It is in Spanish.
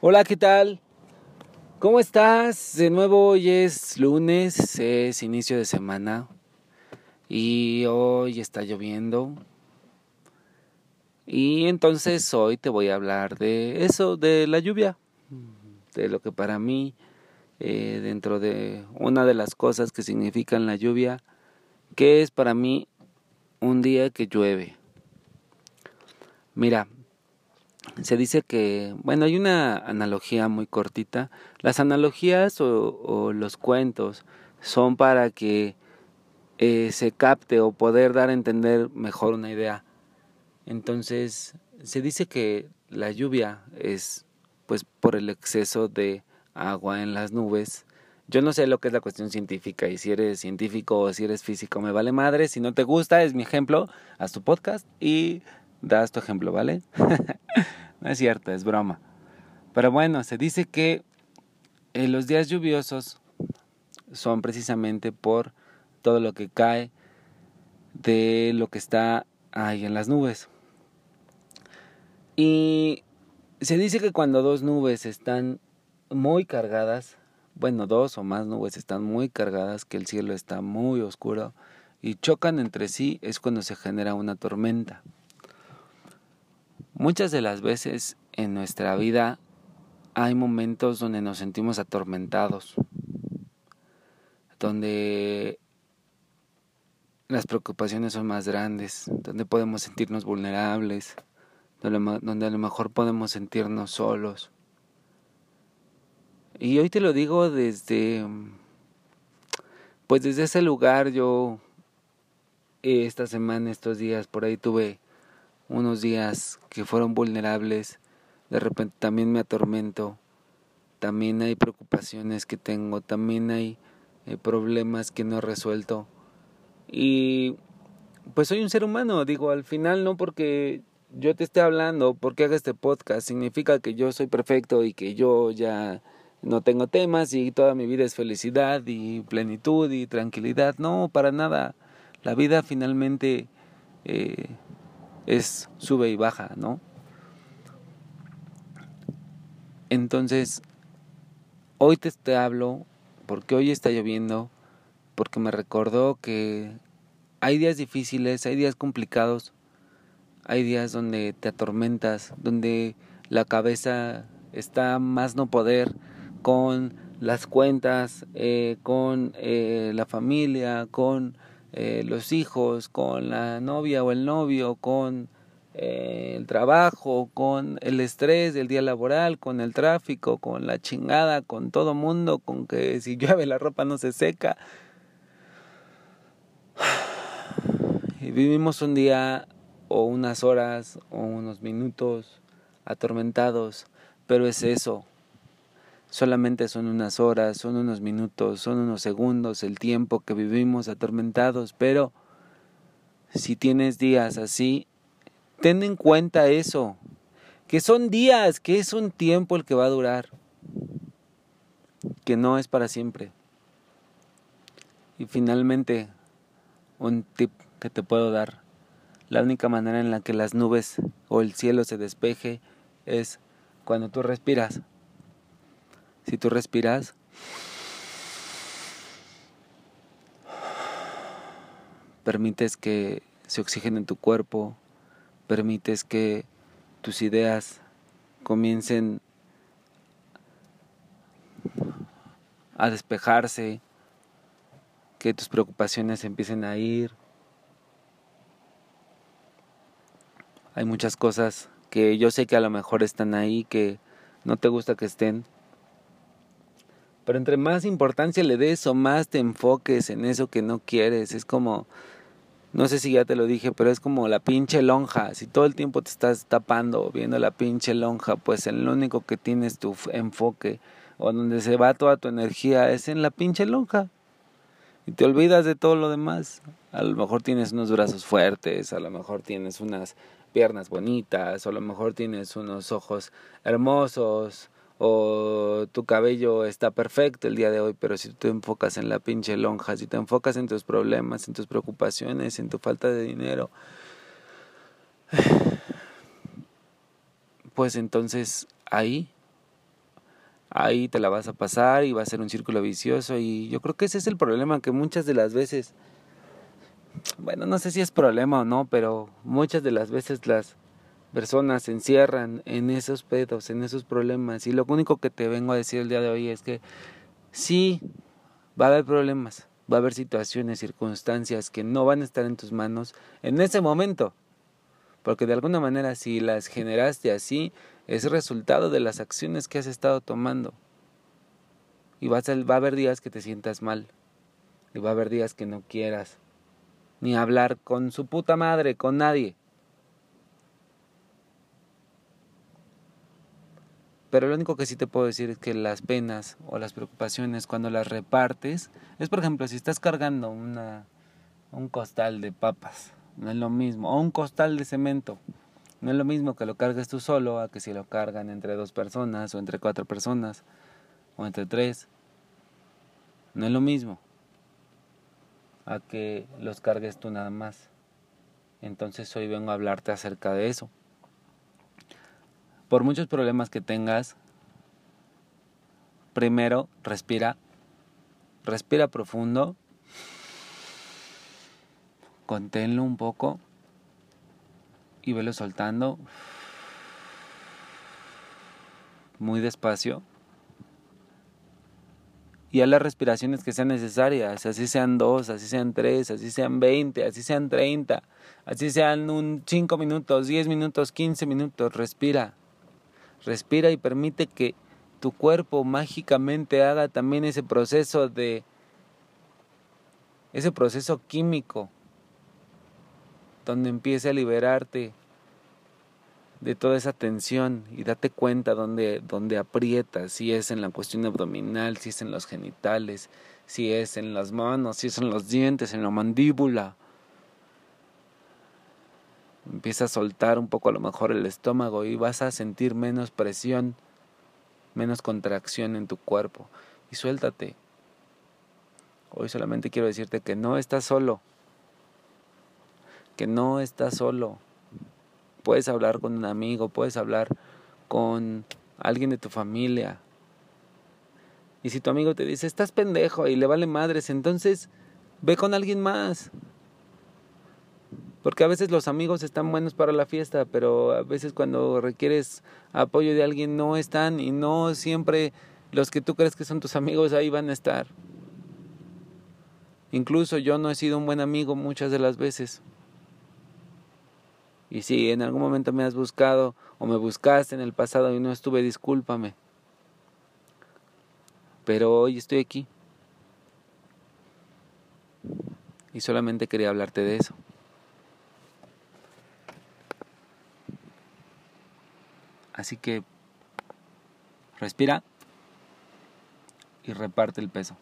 Hola, ¿qué tal? ¿Cómo estás? De nuevo hoy es lunes, es inicio de semana y hoy está lloviendo. Y entonces hoy te voy a hablar de eso, de la lluvia, de lo que para mí, eh, dentro de una de las cosas que significan la lluvia, que es para mí un día que llueve. Mira, se dice que, bueno, hay una analogía muy cortita. Las analogías o, los cuentos son para que eh, se capte o poder dar a entender mejor una idea. Entonces, se dice que la lluvia es pues por el exceso de agua en las nubes. Yo no sé lo que es la cuestión científica y si eres científico o si eres físico me vale madre. Si no te gusta, es mi ejemplo, haz tu podcast y das tu ejemplo, ¿vale? no es cierto, es broma. Pero bueno, se dice que eh, los días lluviosos son precisamente por todo lo que cae de lo que está ahí en las nubes. Y se dice que cuando dos nubes están muy cargadas, bueno, dos o más nubes están muy cargadas, que el cielo está muy oscuro y chocan entre sí, es cuando se genera una tormenta. Muchas de las veces en nuestra vida hay momentos donde nos sentimos atormentados, donde las preocupaciones son más grandes, donde podemos sentirnos vulnerables, donde a lo mejor podemos sentirnos solos. Y hoy te lo digo desde, pues desde ese lugar yo, esta semana, estos días, por ahí tuve unos días que fueron vulnerables, de repente también me atormento, también hay preocupaciones que tengo, también hay eh, problemas que no he resuelto. Y pues soy un ser humano, digo, al final no porque yo te esté hablando, porque haga este podcast, significa que yo soy perfecto y que yo ya no tengo temas y toda mi vida es felicidad y plenitud y tranquilidad. No, para nada. La vida finalmente eh, es sube y baja, ¿no? Entonces, hoy te, hablo porque hoy está lloviendo, porque me recordó que hay días difíciles, hay días complicados, hay días donde te atormentas, donde la cabeza está más no poder con las cuentas, eh, con eh, la familia, con eh, los hijos, con la novia o el novio, con eh, el trabajo, con el estrés del día laboral, con el tráfico, con la chingada, con todo mundo, con que si llueve la ropa no se seca. Y vivimos un día o unas horas o unos minutos atormentados, pero es eso, Solamente son unas horas, son unos minutos, son unos segundos el tiempo que vivimos atormentados, pero si tienes días así, ten en cuenta eso, que son días, que es un tiempo el que va a durar, que no es para siempre. Y finalmente, un tip que te puedo dar, la única manera en la que las nubes o el cielo se despeje es cuando tú respiras. Si tú respiras, permites que se oxigene en tu cuerpo, permites que tus ideas comiencen a despejarse, que tus preocupaciones empiecen a ir. Hay muchas cosas que yo sé que a lo mejor están ahí, que no te gusta que estén, pero entre más importancia le des o más te enfoques en eso que no quieres, es como, no sé si ya te lo dije, pero es como la pinche lonja. Si todo el tiempo te estás tapando viendo la pinche lonja, pues el único que tienes tu enfoque o donde se va toda tu energía es en la pinche lonja. Y te olvidas de todo lo demás. A lo mejor tienes unos brazos fuertes, a lo mejor tienes unas piernas bonitas, o a lo mejor tienes unos ojos hermosos, o tu cabello está perfecto el día de hoy, pero si tú te enfocas en la pinche lonja, si te enfocas en tus problemas, en tus preocupaciones, en tu falta de dinero, pues entonces ahí ahí te la vas a pasar y va a ser un círculo vicioso. Y yo creo que ese es el problema que muchas de las veces bueno, no sé si es problema o no, pero muchas de las veces las personas se encierran en esos pedos, en esos problemas y lo único que te vengo a decir el día de hoy es que sí va a haber problemas, va a haber situaciones, circunstancias que no van a estar en tus manos en ese momento. Porque de alguna manera si las generaste así, es resultado de las acciones que has estado tomando. Y vas a, va a haber días que te sientas mal. Y va a haber días que no quieras. Ni hablar con su puta madre, con nadie. Pero lo único que sí te puedo decir es que las penas o las preocupaciones cuando las repartes, es por ejemplo si estás cargando una, un costal de papas, no es lo mismo, o un costal de cemento, no es lo mismo que lo cargues tú solo a que si lo cargan entre dos personas o entre cuatro personas o entre tres. No es lo mismo a que los cargues tú nada más. Entonces hoy vengo a hablarte acerca de eso. Por muchos problemas que tengas, primero respira, respira profundo, conténlo un poco y velo soltando muy despacio. Y a las respiraciones que sean necesarias, así sean dos, así sean tres, así sean veinte, así sean treinta, así sean un cinco minutos, diez minutos, quince minutos, respira. Respira y permite que tu cuerpo mágicamente haga también ese proceso de ese proceso químico donde empiece a liberarte de toda esa tensión y date cuenta donde, donde aprietas, si es en la cuestión abdominal, si es en los genitales, si es en las manos, si es en los dientes, en la mandíbula. Empieza a soltar un poco a lo mejor el estómago y vas a sentir menos presión, menos contracción en tu cuerpo. Y suéltate. Hoy solamente quiero decirte que no estás solo que no estás solo. Puedes hablar con un amigo, puedes hablar con alguien de tu familia. Y si tu amigo te dice, estás pendejo y le vale madres, entonces ve con alguien más. Porque a veces los amigos están buenos para la fiesta, pero a veces cuando requieres apoyo de alguien no están y no siempre los que tú crees que son tus amigos ahí van a estar. Incluso yo no he sido un buen amigo muchas de las veces. Y si en algún momento me has buscado o me buscaste en el pasado y no estuve, discúlpame. Pero hoy estoy aquí. Y solamente quería hablarte de eso. Así que respira y reparte el peso.